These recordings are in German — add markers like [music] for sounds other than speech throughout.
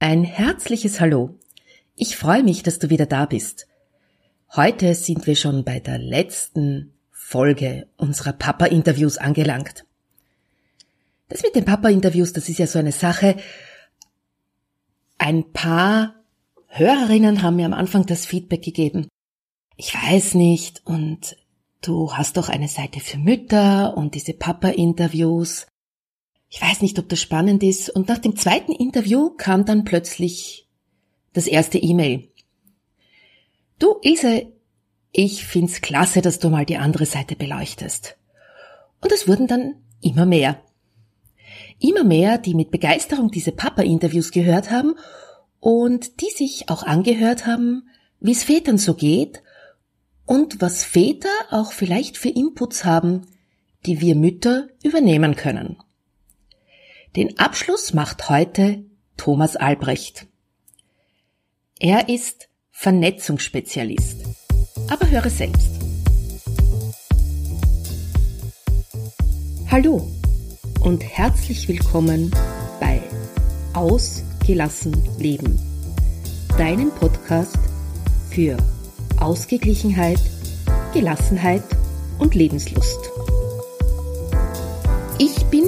Ein herzliches Hallo. Ich freue mich, dass du wieder da bist. Heute sind wir schon bei der letzten Folge unserer Papa-Interviews angelangt. Das mit den Papa-Interviews, das ist ja so eine Sache. Ein paar Hörerinnen haben mir am Anfang das Feedback gegeben. Ich weiß nicht und du hast doch eine Seite für Mütter und diese Papa-Interviews. Ich weiß nicht, ob das spannend ist. Und nach dem zweiten Interview kam dann plötzlich das erste E-Mail. Du, Ilse, ich find's klasse, dass du mal die andere Seite beleuchtest. Und es wurden dann immer mehr. Immer mehr, die mit Begeisterung diese Papa-Interviews gehört haben und die sich auch angehört haben, wie es Vätern so geht und was Väter auch vielleicht für Inputs haben, die wir Mütter übernehmen können. Den Abschluss macht heute Thomas Albrecht. Er ist Vernetzungsspezialist. Aber höre selbst. Hallo und herzlich willkommen bei Ausgelassen Leben, deinem Podcast für Ausgeglichenheit, Gelassenheit und Lebenslust. Ich bin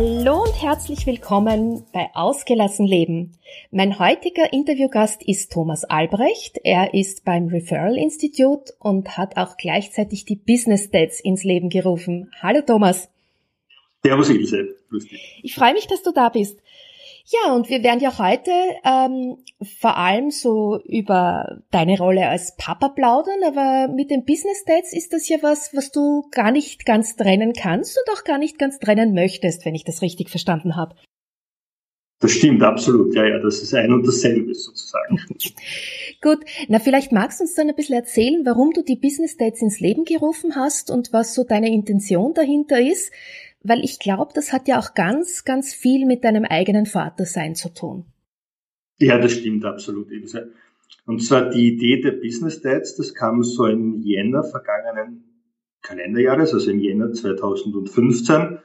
Hallo und herzlich willkommen bei Ausgelassen Leben. Mein heutiger Interviewgast ist Thomas Albrecht. Er ist beim Referral Institute und hat auch gleichzeitig die Business Dads ins Leben gerufen. Hallo Thomas. Servus Ilse. Ich freue mich, dass du da bist. Ja, und wir werden ja heute ähm, vor allem so über deine Rolle als Papa plaudern, aber mit den Business Dates ist das ja was, was du gar nicht ganz trennen kannst und auch gar nicht ganz trennen möchtest, wenn ich das richtig verstanden habe. Das stimmt, absolut. Ja, ja, das ist ein und dasselbe sozusagen. [laughs] Gut, na vielleicht magst du uns dann ein bisschen erzählen, warum du die Business Dates ins Leben gerufen hast und was so deine Intention dahinter ist weil ich glaube, das hat ja auch ganz, ganz viel mit deinem eigenen Vatersein zu tun. Ja, das stimmt absolut. Und zwar die Idee der Business Dads, das kam so im Jänner vergangenen Kalenderjahres, also im Jänner 2015,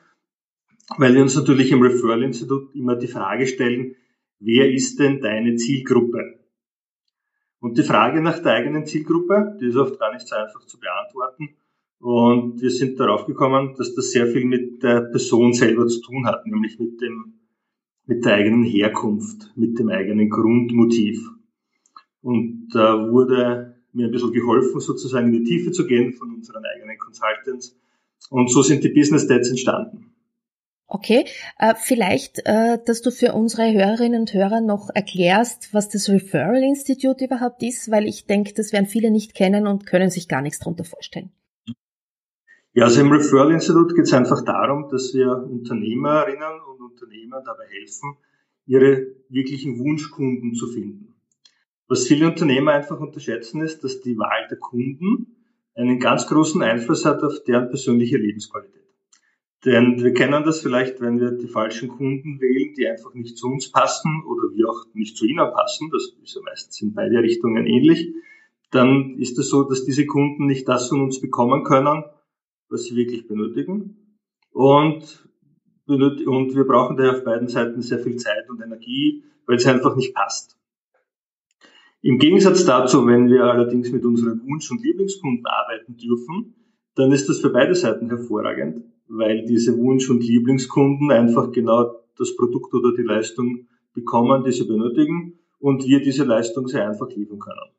weil wir uns natürlich im Referral Institut immer die Frage stellen, wer ist denn deine Zielgruppe? Und die Frage nach der eigenen Zielgruppe, die ist oft gar nicht so einfach zu beantworten. Und wir sind darauf gekommen, dass das sehr viel mit der Person selber zu tun hat, nämlich mit dem, mit der eigenen Herkunft, mit dem eigenen Grundmotiv. Und da wurde mir ein bisschen geholfen, sozusagen in die Tiefe zu gehen von unseren eigenen Consultants. Und so sind die Business Dates entstanden. Okay, äh, vielleicht, äh, dass du für unsere Hörerinnen und Hörer noch erklärst, was das Referral Institute überhaupt ist, weil ich denke, das werden viele nicht kennen und können sich gar nichts darunter vorstellen. Ja, also im Referral Institute geht es einfach darum, dass wir Unternehmerinnen und Unternehmern dabei helfen, ihre wirklichen Wunschkunden zu finden. Was viele Unternehmer einfach unterschätzen ist, dass die Wahl der Kunden einen ganz großen Einfluss hat auf deren persönliche Lebensqualität. Denn wir kennen das vielleicht, wenn wir die falschen Kunden wählen, die einfach nicht zu uns passen oder wir auch nicht zu ihnen passen, das ist ja meistens in beide Richtungen ähnlich, dann ist es so, dass diese Kunden nicht das von uns bekommen können, was sie wirklich benötigen. Und, und wir brauchen daher auf beiden Seiten sehr viel Zeit und Energie, weil es einfach nicht passt. Im Gegensatz dazu, wenn wir allerdings mit unseren Wunsch- und Lieblingskunden arbeiten dürfen, dann ist das für beide Seiten hervorragend, weil diese Wunsch- und Lieblingskunden einfach genau das Produkt oder die Leistung bekommen, die sie benötigen und wir diese Leistung sehr einfach liefern können.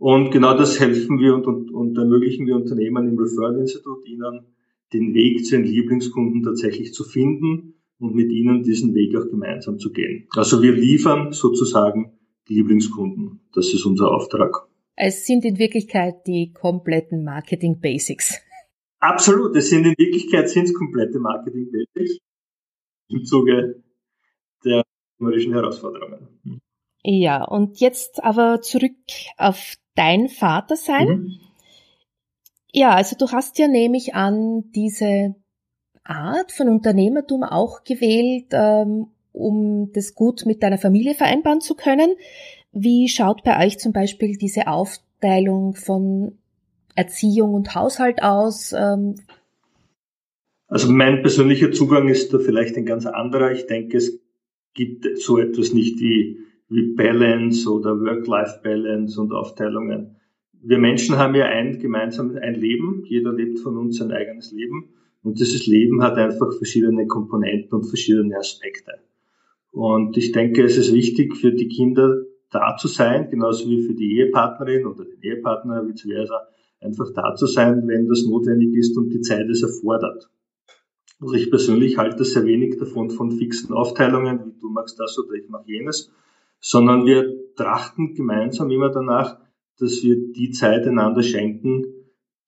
Und genau das helfen wir und, und, und ermöglichen wir Unternehmen im Referral Institute, ihnen den Weg zu ihren Lieblingskunden tatsächlich zu finden und mit ihnen diesen Weg auch gemeinsam zu gehen. Also wir liefern sozusagen Lieblingskunden. Das ist unser Auftrag. Es sind in Wirklichkeit die kompletten Marketing Basics. Absolut, es sind in Wirklichkeit sind es komplette Marketing Basics im Zuge der numerischen Herausforderungen. Ja, und jetzt aber zurück auf dein Vater sein. Mhm. Ja, also du hast ja nämlich an diese Art von Unternehmertum auch gewählt, ähm, um das gut mit deiner Familie vereinbaren zu können. Wie schaut bei euch zum Beispiel diese Aufteilung von Erziehung und Haushalt aus? Ähm, also mein persönlicher Zugang ist da vielleicht ein ganz anderer. Ich denke, es gibt so etwas nicht wie, wie Balance oder Work-Life-Balance und Aufteilungen. Wir Menschen haben ja ein gemeinsames ein Leben. Jeder lebt von uns sein eigenes Leben. Und dieses Leben hat einfach verschiedene Komponenten und verschiedene Aspekte. Und ich denke, es ist wichtig für die Kinder da zu sein, genauso wie für die Ehepartnerin oder den Ehepartner, vice versa, einfach da zu sein, wenn das notwendig ist und die Zeit es erfordert. Also ich persönlich halte sehr wenig davon von fixen Aufteilungen, wie du machst das oder ich mache jenes, sondern wir trachten gemeinsam immer danach, dass wir die Zeit einander schenken,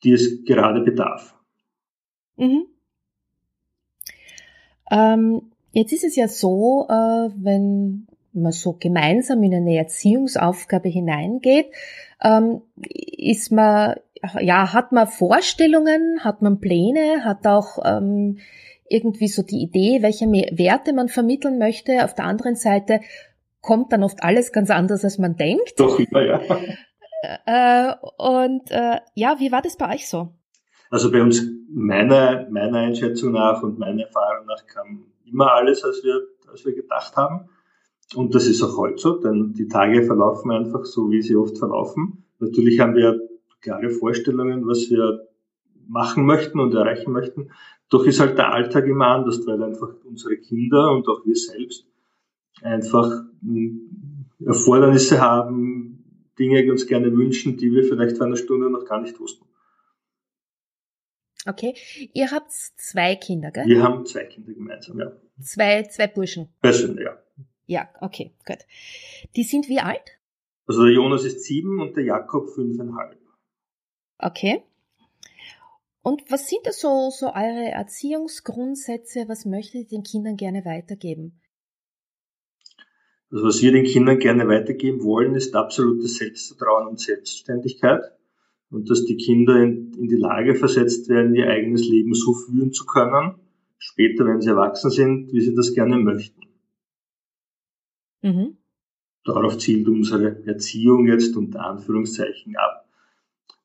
die es gerade bedarf. Mhm. Ähm, jetzt ist es ja so, äh, wenn man so gemeinsam in eine Erziehungsaufgabe hineingeht, ähm, ist man, ja, hat man Vorstellungen, hat man Pläne, hat auch ähm, irgendwie so die Idee, welche Werte man vermitteln möchte. Auf der anderen Seite kommt dann oft alles ganz anders, als man denkt. Doch, ja, ja. Äh, und äh, ja, wie war das bei euch so? Also bei uns, meiner, meiner Einschätzung nach und meiner Erfahrung nach kam immer alles, als wir, als wir gedacht haben. Und das ist auch heute so, denn die Tage verlaufen einfach so, wie sie oft verlaufen. Natürlich haben wir klare Vorstellungen, was wir machen möchten und erreichen möchten. Doch ist halt der Alltag immer anders, weil einfach unsere Kinder und auch wir selbst einfach hm, Erfordernisse haben, Dinge uns gerne wünschen, die wir vielleicht vor einer Stunde noch gar nicht wussten. Okay. Ihr habt zwei Kinder, gell? Wir haben zwei Kinder gemeinsam, ja. Zwei, zwei Burschen. Burschen, ja. Ja, okay, gut. Die sind wie alt? Also der Jonas ist sieben und der Jakob fünfeinhalb. Okay. Und was sind da so, so eure Erziehungsgrundsätze? Was möchtet ihr den Kindern gerne weitergeben? Also was wir den Kindern gerne weitergeben wollen, ist absolutes Selbstvertrauen und Selbstständigkeit und dass die Kinder in, in, die Lage versetzt werden, ihr eigenes Leben so führen zu können, später, wenn sie erwachsen sind, wie sie das gerne möchten. Mhm. Darauf zielt unsere Erziehung jetzt unter Anführungszeichen ab,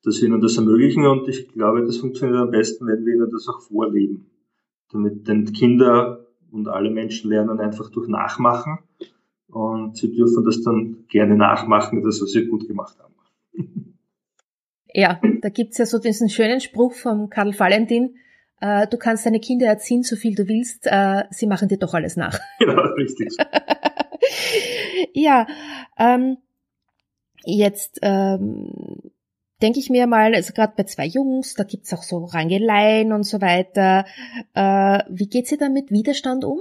dass wir ihnen das ermöglichen und ich glaube, das funktioniert am besten, wenn wir ihnen das auch vorleben. Damit denn Kinder und alle Menschen lernen einfach durch Nachmachen und sie dürfen das dann gerne nachmachen, das was sie gut gemacht haben. Ja, da gibt's ja so diesen schönen Spruch von Karl Valentin, äh, du kannst deine Kinder erziehen, so viel du willst, äh, sie machen dir doch alles nach. [laughs] Genau, richtig. [laughs] ja, ähm, jetzt ähm, denke ich mir mal, also gerade bei zwei Jungs, da gibt's auch so Rangeleien und so weiter. Äh, wie geht sie da mit Widerstand um?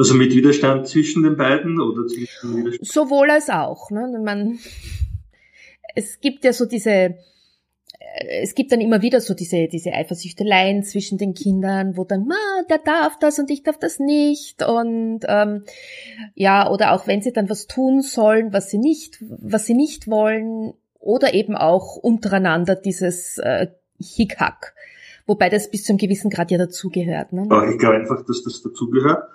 Also mit Widerstand zwischen den beiden oder zwischen Widerstand? Sowohl als auch. Ne? Man, es gibt ja so diese, äh, es gibt dann immer wieder so diese, diese Eifersüchteleien zwischen den Kindern, wo dann, Ma, der darf das und ich darf das nicht. Und ähm, ja, oder auch wenn sie dann was tun sollen, was sie nicht, was sie nicht wollen, oder eben auch untereinander dieses äh, Hickhack. Wobei das bis zu einem gewissen Grad ja dazugehört. Ne? Ich glaube einfach, dass das dazugehört.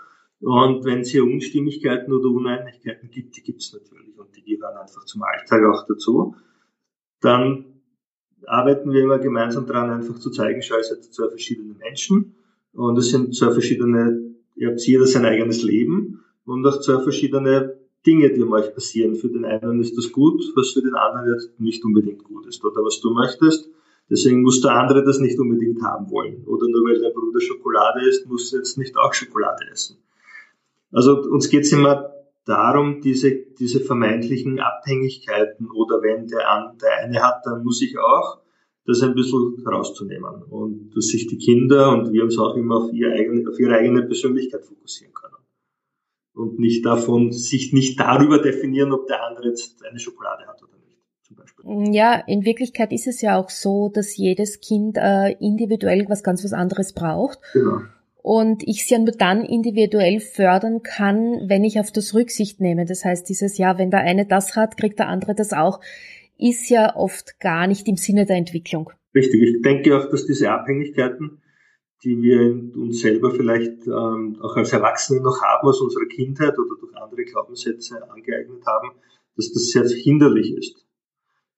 Und wenn es hier Unstimmigkeiten oder Uneinigkeiten gibt, die gibt es natürlich und die gehören einfach zum Alltag auch dazu, dann arbeiten wir immer gemeinsam daran, einfach zu zeigen, schau, ihr seid zwei verschiedene Menschen und es sind zwei verschiedene, ihr habt jeder sein eigenes Leben und auch zwei verschiedene Dinge, die um euch passieren. Für den einen ist das gut, was für den anderen jetzt nicht unbedingt gut ist oder was du möchtest. Deswegen muss der andere das nicht unbedingt haben wollen. Oder nur weil dein Bruder Schokolade isst, muss er jetzt nicht auch Schokolade essen. Also uns geht es immer darum, diese, diese vermeintlichen Abhängigkeiten oder wenn der, der eine hat, dann muss ich auch, das ein bisschen rauszunehmen und dass sich die Kinder und wir uns auch immer auf ihre eigene, auf ihre eigene Persönlichkeit fokussieren können. Und nicht davon, sich nicht darüber definieren, ob der andere jetzt eine Schokolade hat oder nicht, zum Beispiel. Ja, in Wirklichkeit ist es ja auch so, dass jedes Kind äh, individuell was ganz was anderes braucht. Genau und ich sie ja nur dann individuell fördern kann, wenn ich auf das Rücksicht nehme. Das heißt, dieses Jahr, wenn der eine das hat, kriegt der andere das auch. ist ja oft gar nicht im Sinne der Entwicklung. Richtig, ich denke auch, dass diese Abhängigkeiten, die wir uns selber vielleicht ähm, auch als Erwachsene noch haben aus unserer Kindheit oder durch andere Glaubenssätze angeeignet haben, dass das sehr hinderlich ist.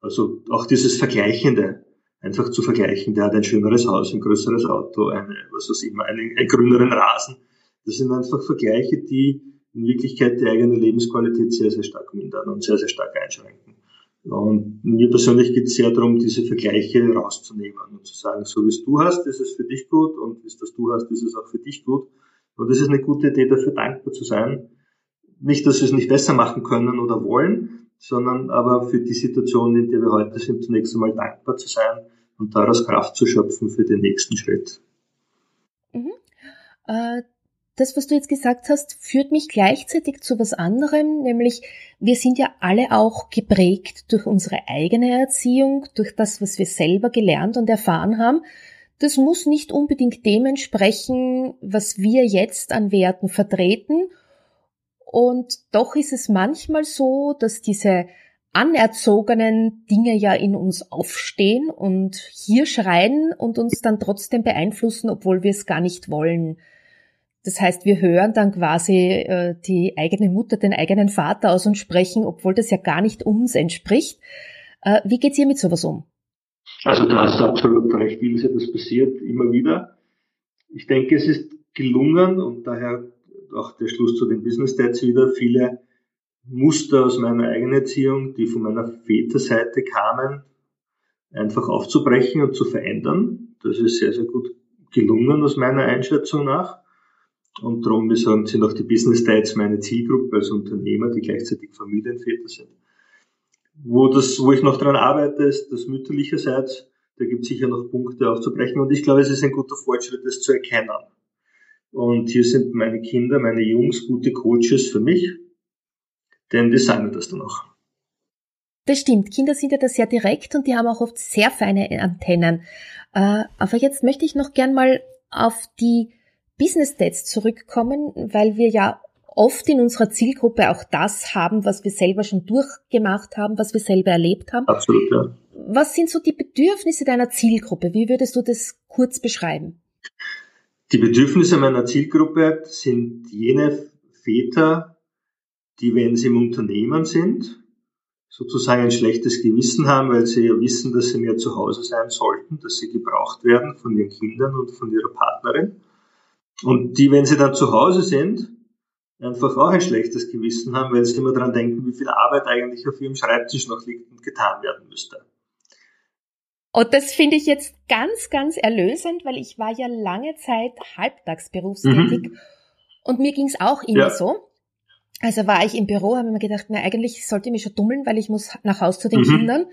Also auch dieses Vergleichende, einfach zu vergleichen, der hat ein schöneres Haus, ein größeres Auto, eine, was weiß ich einen, einen grüneren Rasen. Das sind einfach Vergleiche, die in Wirklichkeit die eigene Lebensqualität sehr, sehr stark mindern und sehr, sehr stark einschränken. Und mir persönlich geht es sehr darum, diese Vergleiche rauszunehmen und zu sagen, so wie es du hast, ist es für dich gut und wie es das du hast, ist es auch für dich gut. Und das ist eine gute Idee, dafür dankbar zu sein. Nicht, dass wir es nicht besser machen können oder wollen, sondern aber für die Situation, in der wir heute sind, zunächst einmal dankbar zu sein und daraus Kraft zu schöpfen für den nächsten Schritt. Mhm. Äh, das, was du jetzt gesagt hast, führt mich gleichzeitig zu was anderem, nämlich wir sind ja alle auch geprägt durch unsere eigene Erziehung, durch das, was wir selber gelernt und erfahren haben. Das muss nicht unbedingt dem entsprechen, was wir jetzt an Werten vertreten. Und doch ist es manchmal so, dass diese anerzogenen Dinge ja in uns aufstehen und hier schreien und uns dann trotzdem beeinflussen, obwohl wir es gar nicht wollen. Das heißt, wir hören dann quasi äh, die eigene Mutter, den eigenen Vater aus und sprechen, obwohl das ja gar nicht uns entspricht. Äh, wie geht's ihr mit sowas um? Also da hast du absolut recht, Ilse, das passiert immer wieder. Ich denke, es ist gelungen und daher auch der Schluss zu den Business Dates wieder, viele Muster aus meiner eigenen Erziehung, die von meiner Väterseite kamen, einfach aufzubrechen und zu verändern. Das ist sehr, sehr gut gelungen aus meiner Einschätzung nach. Und darum sind auch die Business Dates meine Zielgruppe als Unternehmer, die gleichzeitig Familienväter sind. Wo, das, wo ich noch dran arbeite, ist das mütterlicherseits. Da gibt es sicher noch Punkte aufzubrechen. Und ich glaube, es ist ein guter Fortschritt, das zu erkennen. Und hier sind meine Kinder, meine Jungs, gute Coaches für mich, denn die sagen mir das dann auch. Das stimmt. Kinder sind ja da sehr direkt und die haben auch oft sehr feine Antennen. Äh, aber jetzt möchte ich noch gern mal auf die Business Dates zurückkommen, weil wir ja oft in unserer Zielgruppe auch das haben, was wir selber schon durchgemacht haben, was wir selber erlebt haben. Absolut, ja. Was sind so die Bedürfnisse deiner Zielgruppe? Wie würdest du das kurz beschreiben? Die Bedürfnisse meiner Zielgruppe sind jene Väter, die, wenn sie im Unternehmen sind, sozusagen ein schlechtes Gewissen haben, weil sie ja wissen, dass sie mehr zu Hause sein sollten, dass sie gebraucht werden von ihren Kindern und von ihrer Partnerin und die, wenn sie dann zu Hause sind, einfach auch ein schlechtes Gewissen haben, weil sie immer daran denken, wie viel Arbeit eigentlich auf ihrem Schreibtisch noch liegt und getan werden müsste. Und das finde ich jetzt ganz, ganz erlösend, weil ich war ja lange Zeit halbtags berufstätig mhm. und mir ging es auch immer ja. so. Also war ich im Büro, habe mir gedacht, na eigentlich sollte ich mich schon dummeln, weil ich muss nach Hause zu den mhm. Kindern.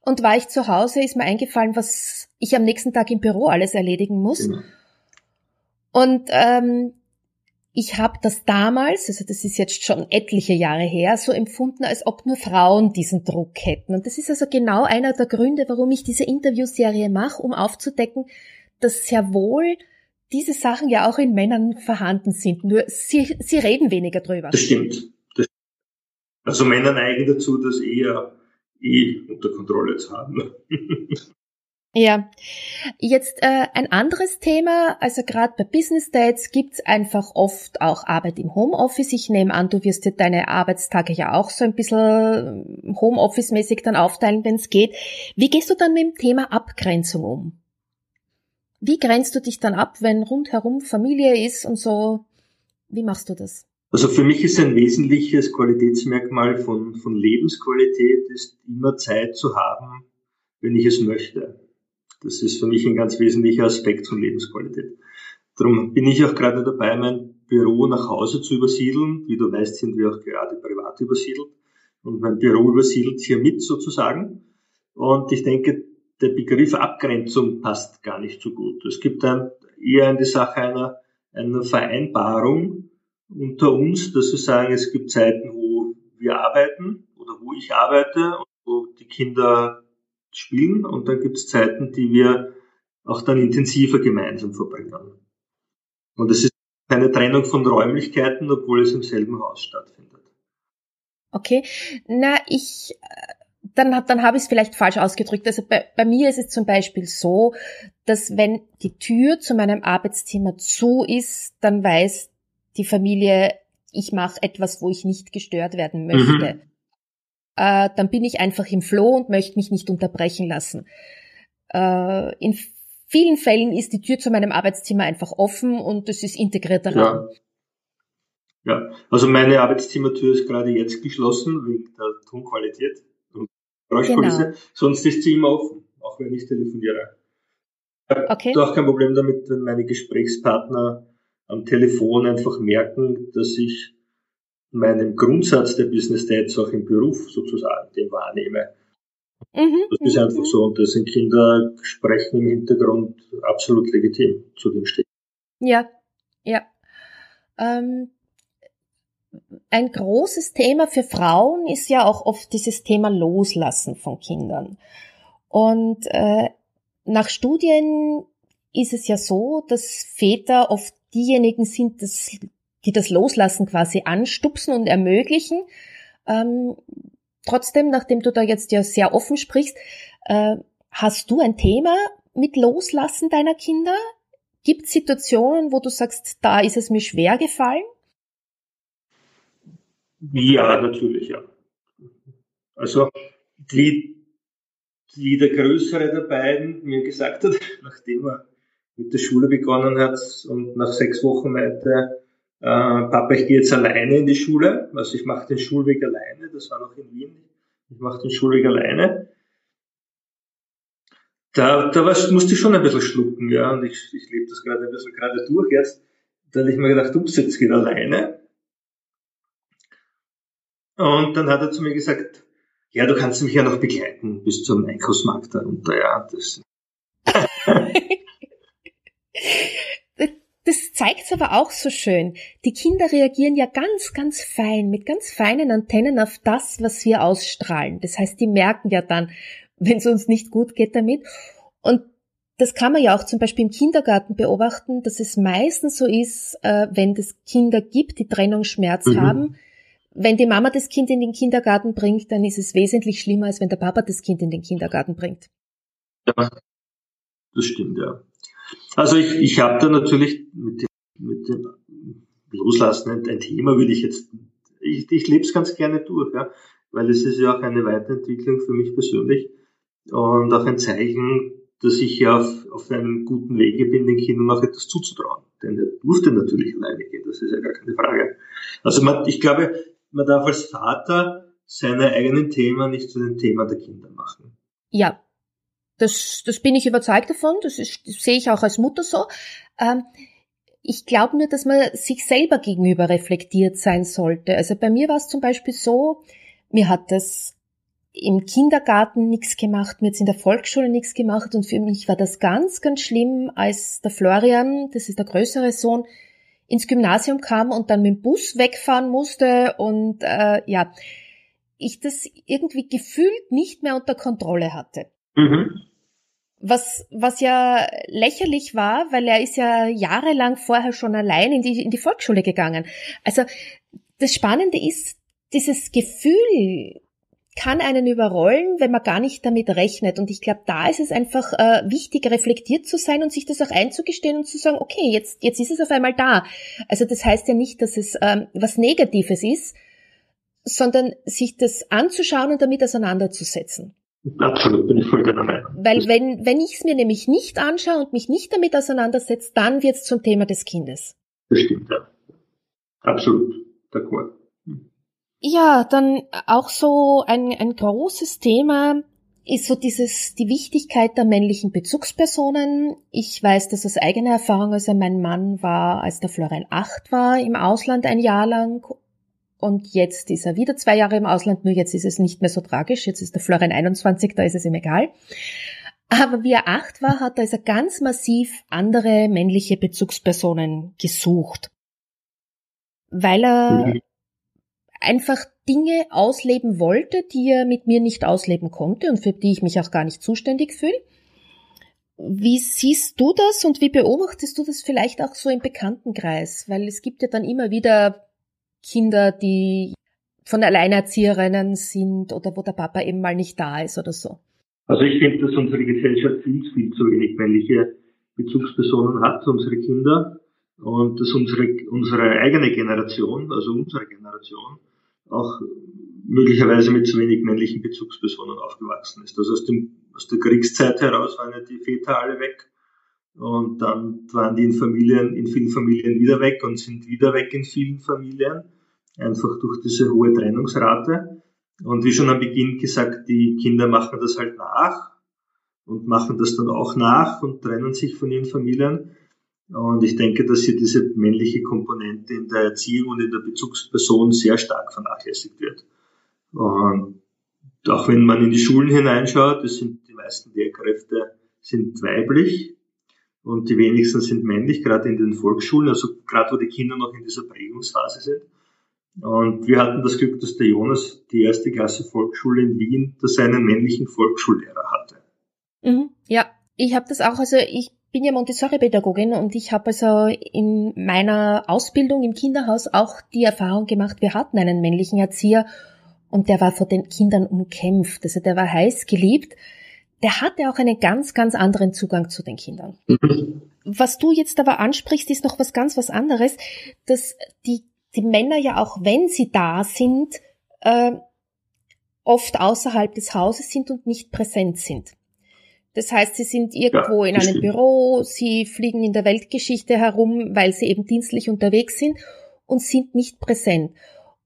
Und war ich zu Hause, ist mir eingefallen, was ich am nächsten Tag im Büro alles erledigen muss. Mhm. Und ähm, ich habe das damals, also das ist jetzt schon etliche Jahre her, so empfunden, als ob nur Frauen diesen Druck hätten. Und das ist also genau einer der Gründe, warum ich diese Interviewserie mache, um aufzudecken, dass sehr wohl diese Sachen ja auch in Männern vorhanden sind. Nur sie, sie reden weniger drüber. Das stimmt. Das, also Männer neigen dazu, das eher eh unter Kontrolle zu haben. Ja, jetzt äh, ein anderes Thema, also gerade bei Business Dates gibt's einfach oft auch Arbeit im Homeoffice. Ich nehme an, du wirst dir deine Arbeitstage ja auch so ein bisschen Homeoffice-mäßig dann aufteilen, wenn es geht. Wie gehst du dann mit dem Thema Abgrenzung um? Wie grenzt du dich dann ab, wenn rundherum Familie ist und so? Wie machst du das? Also für mich ist ein wesentliches Qualitätsmerkmal von, von Lebensqualität ist immer Zeit zu haben, wenn ich es möchte. Das ist für mich ein ganz wesentlicher Aspekt von Lebensqualität. Darum bin ich auch gerade dabei, mein Büro nach Hause zu übersiedeln. Wie du weißt, sind wir auch gerade privat übersiedelt. Und mein Büro übersiedelt hier mit sozusagen. Und ich denke, der Begriff Abgrenzung passt gar nicht so gut. Es gibt dann eher in die Sache einer, einer Vereinbarung unter uns, dass wir sagen, es gibt Zeiten, wo wir arbeiten oder wo ich arbeite und wo die Kinder spielen und dann gibt es Zeiten, die wir auch dann intensiver gemeinsam verbringen. Und es ist keine Trennung von Räumlichkeiten, obwohl es im selben Haus stattfindet. Okay, na, ich dann, dann habe ich es vielleicht falsch ausgedrückt. Also bei, bei mir ist es zum Beispiel so, dass wenn die Tür zu meinem Arbeitszimmer zu ist, dann weiß die Familie, ich mache etwas, wo ich nicht gestört werden möchte. Mhm. Äh, dann bin ich einfach im Floh und möchte mich nicht unterbrechen lassen. Äh, in vielen Fällen ist die Tür zu meinem Arbeitszimmer einfach offen und es ist integrierter Raum. Ja. also meine Arbeitszimmertür ist gerade jetzt geschlossen wegen der Tonqualität und Geräuschkulisse. Genau. Sonst ist sie immer offen, auch wenn ich telefoniere. Ich habe okay. auch kein Problem damit, wenn meine Gesprächspartner am Telefon einfach merken, dass ich meinen Grundsatz der Business Dates auch im Beruf sozusagen den wahrnehme. Mhm, das ist einfach mhm. so und das sind Kindergesprächen im Hintergrund absolut legitim zu dem stehen. Ja, ja. Ähm, ein großes Thema für Frauen ist ja auch oft dieses Thema Loslassen von Kindern. Und äh, nach Studien ist es ja so, dass Väter oft diejenigen sind, das, die das Loslassen quasi anstupsen und ermöglichen. Ähm, trotzdem, nachdem du da jetzt ja sehr offen sprichst, äh, hast du ein Thema mit Loslassen deiner Kinder? Gibt Situationen, wo du sagst, da ist es mir schwer gefallen? Ja, natürlich, ja. Also, die, die der größere der beiden mir gesagt hat, [laughs] nachdem er mit der Schule begonnen hat und nach sechs Wochen meinte, äh, Papa, ich gehe jetzt alleine in die Schule. Also ich mache den Schulweg alleine. Das war noch in Wien. Ich mache den Schulweg alleine. Da, da war, musste ich schon ein bisschen schlucken, ja. Und ich, ich lebe das gerade ein bisschen gerade durch jetzt. Da habe ich mir gedacht, ups, jetzt geht alleine. Und dann hat er zu mir gesagt, ja, du kannst mich ja noch begleiten bis zum Einkaufsmarkt darunter, ja. Das [laughs] Das zeigt's aber auch so schön. Die Kinder reagieren ja ganz, ganz fein, mit ganz feinen Antennen auf das, was wir ausstrahlen. Das heißt, die merken ja dann, wenn es uns nicht gut geht damit. Und das kann man ja auch zum Beispiel im Kindergarten beobachten, dass es meistens so ist, äh, wenn es Kinder gibt, die Trennungsschmerz mhm. haben. Wenn die Mama das Kind in den Kindergarten bringt, dann ist es wesentlich schlimmer, als wenn der Papa das Kind in den Kindergarten bringt. Ja, das stimmt, ja. Also ich, ich habe da natürlich mit dem, mit dem Loslassen ein, Thema, will ich jetzt, ich, ich lebe es ganz gerne durch, ja, weil es ist ja auch eine Weiterentwicklung für mich persönlich und auch ein Zeichen, dass ich ja auf, auf einem guten Wege bin, den Kindern auch etwas zuzutrauen. Denn der durfte natürlich alleine gehen, das ist ja gar keine Frage. Also man, ich glaube, man darf als Vater seine eigenen Themen nicht zu den Themen der Kinder machen. Ja, das, das bin ich überzeugt davon, das, ist, das sehe ich auch als Mutter so. Ähm, ich glaube nur, dass man sich selber gegenüber reflektiert sein sollte. Also bei mir war es zum Beispiel so, mir hat das im Kindergarten nichts gemacht, mir jetzt in der Volksschule nichts gemacht und für mich war das ganz, ganz schlimm, als der Florian, das ist der größere Sohn, ins Gymnasium kam und dann mit dem Bus wegfahren musste und äh, ja, ich das irgendwie gefühlt nicht mehr unter Kontrolle hatte. Mhm. Was, was ja lächerlich war, weil er ist ja jahrelang vorher schon allein in die, in die Volksschule gegangen. Also das Spannende ist, dieses Gefühl kann einen überrollen, wenn man gar nicht damit rechnet. Und ich glaube, da ist es einfach äh, wichtig, reflektiert zu sein und sich das auch einzugestehen und zu sagen, okay, jetzt, jetzt ist es auf einmal da. Also das heißt ja nicht, dass es ähm, was Negatives ist, sondern sich das anzuschauen und damit auseinanderzusetzen. Absolut, bin ich voll deiner Meinung. Weil wenn, wenn ich es mir nämlich nicht anschaue und mich nicht damit auseinandersetze, dann wird es zum Thema des Kindes. Das stimmt, ja. Absolut, d'accord. Hm. Ja, dann auch so ein, ein großes Thema ist so dieses, die Wichtigkeit der männlichen Bezugspersonen. Ich weiß das aus eigener Erfahrung, also mein Mann war, als der Florian acht war, im Ausland ein Jahr lang und jetzt ist er wieder zwei Jahre im Ausland, nur jetzt ist es nicht mehr so tragisch. Jetzt ist der Florian 21, da ist es ihm egal. Aber wie er acht war, hat er also ganz massiv andere männliche Bezugspersonen gesucht. Weil er mhm. einfach Dinge ausleben wollte, die er mit mir nicht ausleben konnte und für die ich mich auch gar nicht zuständig fühle. Wie siehst du das und wie beobachtest du das vielleicht auch so im Bekanntenkreis? Weil es gibt ja dann immer wieder Kinder, die von Alleinerzieherinnen sind oder wo der Papa eben mal nicht da ist oder so? Also ich finde, dass unsere Gesellschaft viel, viel zu wenig männliche Bezugspersonen hat, unsere Kinder, und dass unsere, unsere eigene Generation, also unsere Generation, auch möglicherweise mit zu wenig männlichen Bezugspersonen aufgewachsen ist. Also aus, dem, aus der Kriegszeit heraus waren ja die Väter alle weg und dann waren die in Familien, in vielen Familien wieder weg und sind wieder weg in vielen Familien, einfach durch diese hohe Trennungsrate. Und wie schon am Beginn gesagt, die Kinder machen das halt nach und machen das dann auch nach und trennen sich von ihren Familien. Und ich denke, dass hier diese männliche Komponente in der Erziehung und in der Bezugsperson sehr stark vernachlässigt wird. Und auch wenn man in die Schulen hineinschaut, das sind die meisten Lehrkräfte sind weiblich und die wenigsten sind männlich, gerade in den Volksschulen, also gerade wo die Kinder noch in dieser Prägungsphase sind. Und wir hatten das Glück, dass der Jonas die erste Klasse Volksschule in Wien, dass er einen männlichen Volksschullehrer hatte. Mhm, ja, ich habe das auch, also ich bin ja Montessori-Pädagogin und ich habe also in meiner Ausbildung im Kinderhaus auch die Erfahrung gemacht, wir hatten einen männlichen Erzieher und der war vor den Kindern umkämpft. Also der war heiß geliebt. Der hatte auch einen ganz, ganz anderen Zugang zu den Kindern. Mhm. Was du jetzt aber ansprichst, ist noch was ganz was anderes, dass die, die Männer ja auch, wenn sie da sind, äh, oft außerhalb des Hauses sind und nicht präsent sind. Das heißt, sie sind irgendwo ja, in einem stimmt. Büro, sie fliegen in der Weltgeschichte herum, weil sie eben dienstlich unterwegs sind und sind nicht präsent.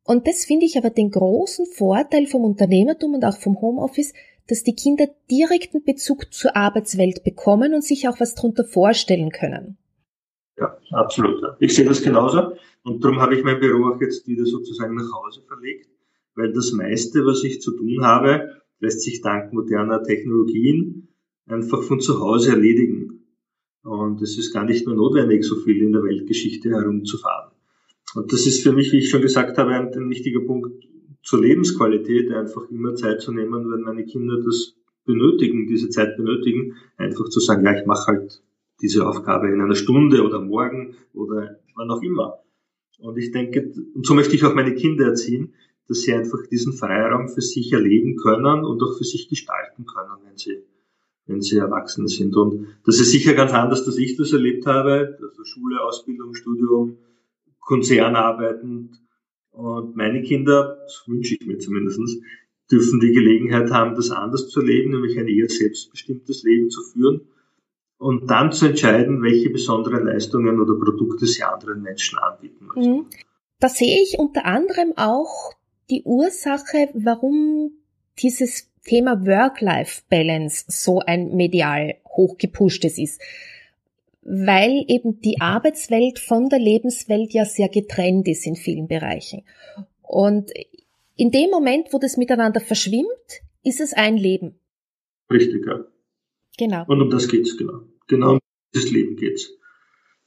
Und das finde ich aber den großen Vorteil vom Unternehmertum und auch vom Homeoffice, dass die Kinder direkten Bezug zur Arbeitswelt bekommen und sich auch was darunter vorstellen können. Ja, absolut. Ich sehe das genauso. Und darum habe ich mein Büro auch jetzt wieder sozusagen nach Hause verlegt, weil das meiste, was ich zu tun habe, lässt sich dank moderner Technologien einfach von zu Hause erledigen. Und es ist gar nicht mehr notwendig, so viel in der Weltgeschichte herumzufahren. Und das ist für mich, wie ich schon gesagt habe, ein, ein wichtiger Punkt zur Lebensqualität, einfach immer Zeit zu nehmen, wenn meine Kinder das benötigen, diese Zeit benötigen, einfach zu sagen, ja, ich mache halt diese Aufgabe in einer Stunde oder morgen oder wann auch immer. Und ich denke, und so möchte ich auch meine Kinder erziehen, dass sie einfach diesen Freiraum für sich erleben können und auch für sich gestalten können, wenn sie wenn sie erwachsen sind. Und das ist sicher ganz anders, dass ich das erlebt habe. Also Schule, Ausbildung, Studium, Konzern arbeitend. Und meine Kinder, das wünsche ich mir zumindestens, dürfen die Gelegenheit haben, das anders zu erleben, nämlich ein eher selbstbestimmtes Leben zu führen und dann zu entscheiden, welche besonderen Leistungen oder Produkte sie anderen Menschen anbieten möchten. Mhm. Da sehe ich unter anderem auch die Ursache, warum dieses Thema Work-Life-Balance so ein medial hochgepushtes ist, weil eben die Arbeitswelt von der Lebenswelt ja sehr getrennt ist in vielen Bereichen. Und in dem Moment, wo das miteinander verschwimmt, ist es ein Leben. Richtig, ja. Genau. Und um das geht's, genau. Genau um dieses Leben geht's.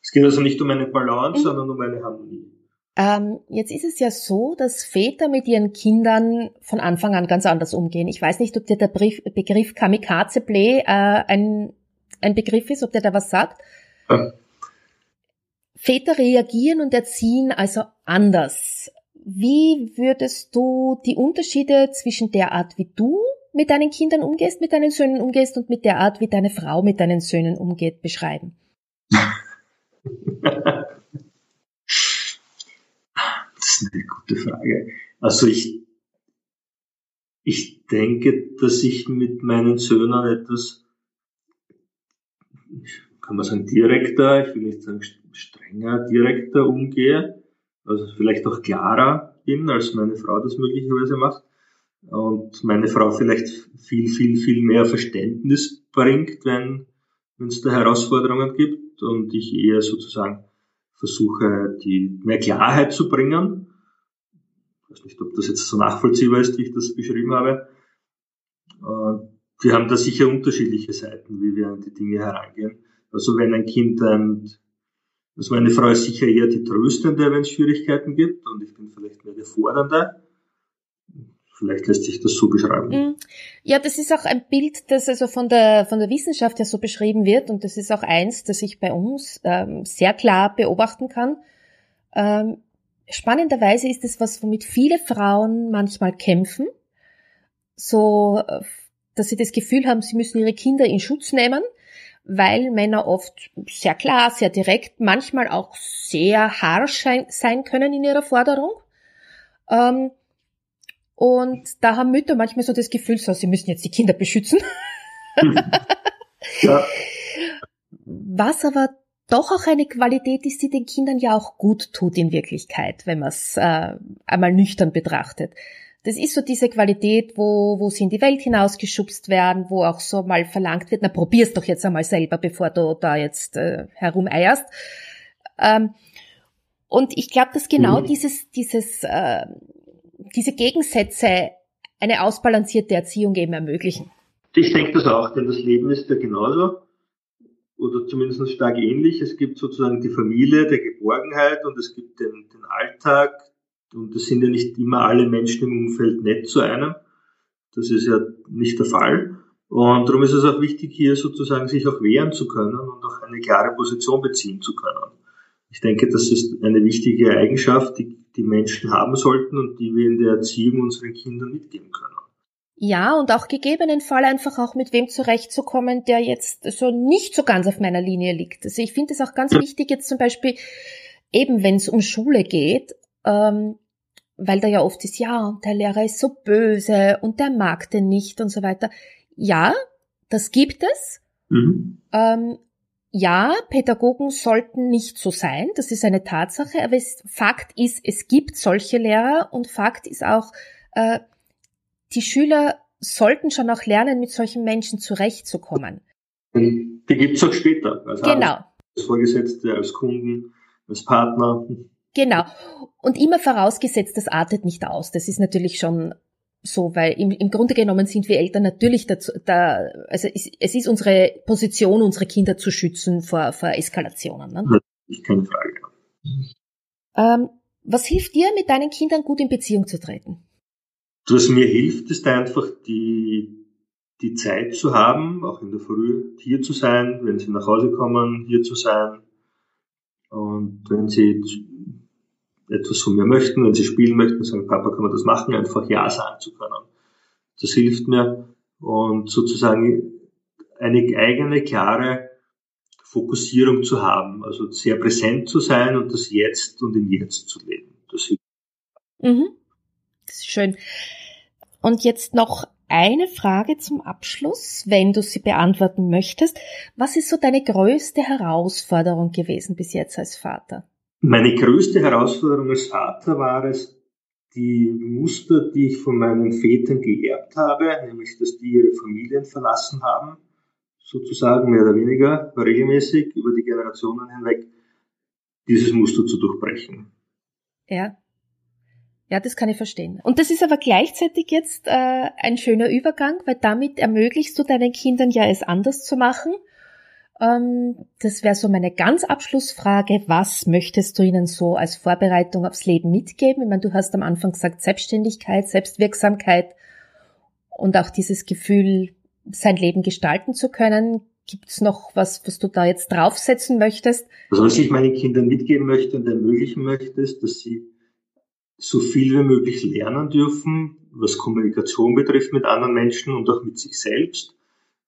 Es geht also nicht um eine Balance, mhm. sondern um eine Harmonie. Ähm, jetzt ist es ja so, dass Väter mit ihren Kindern von Anfang an ganz anders umgehen. Ich weiß nicht, ob dir der Brief, Begriff Kamikaze Play äh, ein, ein Begriff ist, ob der da was sagt. Väter reagieren und erziehen also anders. Wie würdest du die Unterschiede zwischen der Art, wie du mit deinen Kindern umgehst, mit deinen Söhnen umgehst und mit der Art, wie deine Frau mit deinen Söhnen umgeht, beschreiben? Das ist eine gute Frage. Also ich, ich denke, dass ich mit meinen Söhnen etwas, kann man sagen, direkter, ich will nicht sagen strenger, direkter umgehe, also vielleicht auch klarer bin, als meine Frau das möglicherweise macht. Und meine Frau vielleicht viel, viel, viel mehr Verständnis bringt, wenn es da Herausforderungen gibt und ich eher sozusagen versuche, die mehr Klarheit zu bringen. Ich weiß nicht, ob das jetzt so nachvollziehbar ist, wie ich das beschrieben habe. Wir haben da sicher unterschiedliche Seiten, wie wir an die Dinge herangehen. Also wenn ein Kind ein, also meine Frau ist sicher eher die Tröstende, wenn es Schwierigkeiten gibt, und ich bin vielleicht mehr der Fordernde. Vielleicht lässt sich das so beschreiben. Mhm. Ja, das ist auch ein Bild, das also von der, von der Wissenschaft ja so beschrieben wird. Und das ist auch eins, das ich bei uns ähm, sehr klar beobachten kann. Ähm, spannenderweise ist es was, womit viele Frauen manchmal kämpfen. So, äh, dass sie das Gefühl haben, sie müssen ihre Kinder in Schutz nehmen, weil Männer oft sehr klar, sehr direkt, manchmal auch sehr harsch sein können in ihrer Forderung. Ähm, und da haben Mütter manchmal so das Gefühl, so, sie müssen jetzt die Kinder beschützen. [laughs] ja. Was aber doch auch eine Qualität ist, die den Kindern ja auch gut tut in Wirklichkeit, wenn man es äh, einmal nüchtern betrachtet. Das ist so diese Qualität, wo, wo sie in die Welt hinausgeschubst werden, wo auch so mal verlangt wird, na probier's doch jetzt einmal selber, bevor du da jetzt äh, herumeierst. Ähm, und ich glaube, dass genau mhm. dieses, dieses, äh, diese Gegensätze eine ausbalancierte Erziehung eben ermöglichen. Ich denke das auch, denn das Leben ist ja genauso oder zumindest stark ähnlich. Es gibt sozusagen die Familie der Geborgenheit und es gibt den, den Alltag und es sind ja nicht immer alle Menschen im Umfeld nett zu einem. Das ist ja nicht der Fall. Und darum ist es auch wichtig, hier sozusagen sich auch wehren zu können und auch eine klare Position beziehen zu können. Ich denke, das ist eine wichtige Eigenschaft, die die Menschen haben sollten und die wir in der Erziehung unseren Kindern mitgeben können. Ja, und auch gegebenen Fall einfach auch mit wem zurechtzukommen, der jetzt so nicht so ganz auf meiner Linie liegt. Also ich finde es auch ganz [clears throat] wichtig, jetzt zum Beispiel, eben wenn es um Schule geht, ähm, weil da ja oft ist, ja, der Lehrer ist so böse und der mag den nicht und so weiter. Ja, das gibt es. Mhm. Ähm, ja, Pädagogen sollten nicht so sein, das ist eine Tatsache, aber es, Fakt ist, es gibt solche Lehrer und Fakt ist auch, äh, die Schüler sollten schon auch lernen, mit solchen Menschen zurechtzukommen. Die gibt's auch später. Also genau. Als Vorgesetzte, als Kunden, als Partner. Genau. Und immer vorausgesetzt, das artet nicht aus. Das ist natürlich schon so, weil im, im Grunde genommen sind wir Eltern natürlich dazu, da, also es, es ist unsere Position, unsere Kinder zu schützen vor, vor Eskalationen. Ne? Natürlich, keine Frage. Ähm, was hilft dir, mit deinen Kindern gut in Beziehung zu treten? Was mir hilft, ist einfach die, die Zeit zu haben, auch in der Früh hier zu sein, wenn sie nach Hause kommen, hier zu sein. Und wenn sie etwas von mir möchten, wenn sie spielen möchten, sagen, Papa, kann man das machen, einfach Ja sagen zu können. Das hilft mir und sozusagen eine eigene, klare Fokussierung zu haben, also sehr präsent zu sein und das Jetzt und im Jetzt zu leben. Das hilft. Mhm. Das ist schön. Und jetzt noch eine Frage zum Abschluss, wenn du sie beantworten möchtest. Was ist so deine größte Herausforderung gewesen bis jetzt als Vater? Meine größte Herausforderung als Vater war es, die Muster, die ich von meinen Vätern geerbt habe, nämlich dass die ihre Familien verlassen haben, sozusagen mehr oder weniger regelmäßig über die Generationen hinweg, dieses Muster zu durchbrechen. Ja, ja, das kann ich verstehen. Und das ist aber gleichzeitig jetzt äh, ein schöner Übergang, weil damit ermöglichst du deinen Kindern ja es anders zu machen. Ähm, das wäre so meine ganz Abschlussfrage. Was möchtest du ihnen so als Vorbereitung aufs Leben mitgeben? Ich meine, du hast am Anfang gesagt Selbstständigkeit, Selbstwirksamkeit und auch dieses Gefühl, sein Leben gestalten zu können. Gibt es noch was, was du da jetzt draufsetzen möchtest? Also was ich meinen Kindern mitgeben möchte und ermöglichen möchte, ist, dass sie so viel wie möglich lernen dürfen, was Kommunikation betrifft mit anderen Menschen und auch mit sich selbst,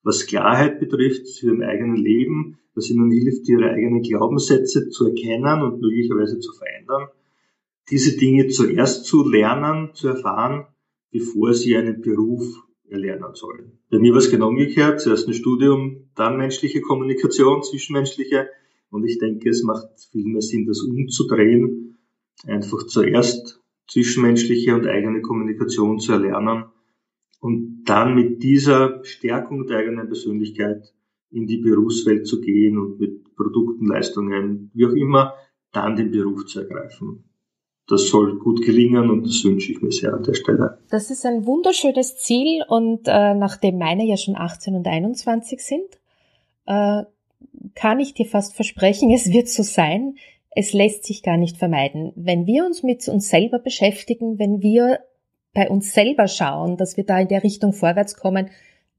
was Klarheit betrifft für ihrem eigenen Leben, was ihnen hilft, ihre eigenen Glaubenssätze zu erkennen und möglicherweise zu verändern. Diese Dinge zuerst zu lernen, zu erfahren, bevor sie einen Beruf erlernen sollen. Bei mir war es genau umgekehrt. Zuerst ein Studium, dann menschliche Kommunikation, zwischenmenschliche. Und ich denke, es macht viel mehr Sinn, das umzudrehen. Einfach zuerst zwischenmenschliche und eigene Kommunikation zu erlernen und dann mit dieser Stärkung der eigenen Persönlichkeit in die Berufswelt zu gehen und mit Produkten, Leistungen, wie auch immer, dann den Beruf zu ergreifen. Das soll gut gelingen und das wünsche ich mir sehr an der Stelle. Das ist ein wunderschönes Ziel und äh, nachdem meine ja schon 18 und 21 sind, äh, kann ich dir fast versprechen, es wird so sein. Es lässt sich gar nicht vermeiden. Wenn wir uns mit uns selber beschäftigen, wenn wir bei uns selber schauen, dass wir da in der Richtung vorwärts kommen,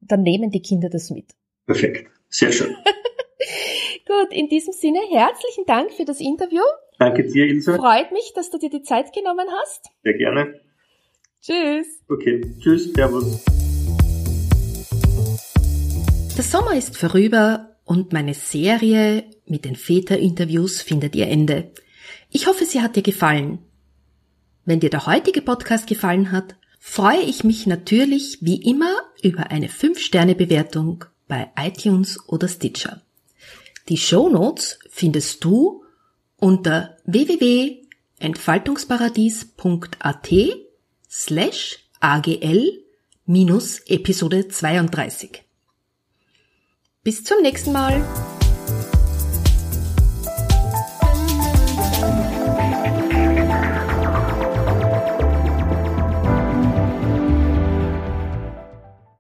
dann nehmen die Kinder das mit. Perfekt. Sehr schön. [laughs] Gut, in diesem Sinne herzlichen Dank für das Interview. Danke dir, Ilse. Freut mich, dass du dir die Zeit genommen hast. Sehr gerne. Tschüss. Okay, tschüss, servus. Der Sommer ist vorüber und meine Serie mit den Väterinterviews findet ihr Ende. Ich hoffe, sie hat dir gefallen. Wenn dir der heutige Podcast gefallen hat, freue ich mich natürlich wie immer über eine 5-Sterne-Bewertung bei iTunes oder Stitcher. Die Show Notes findest du unter www.entfaltungsparadies.at slash agl minus Episode 32. Bis zum nächsten Mal.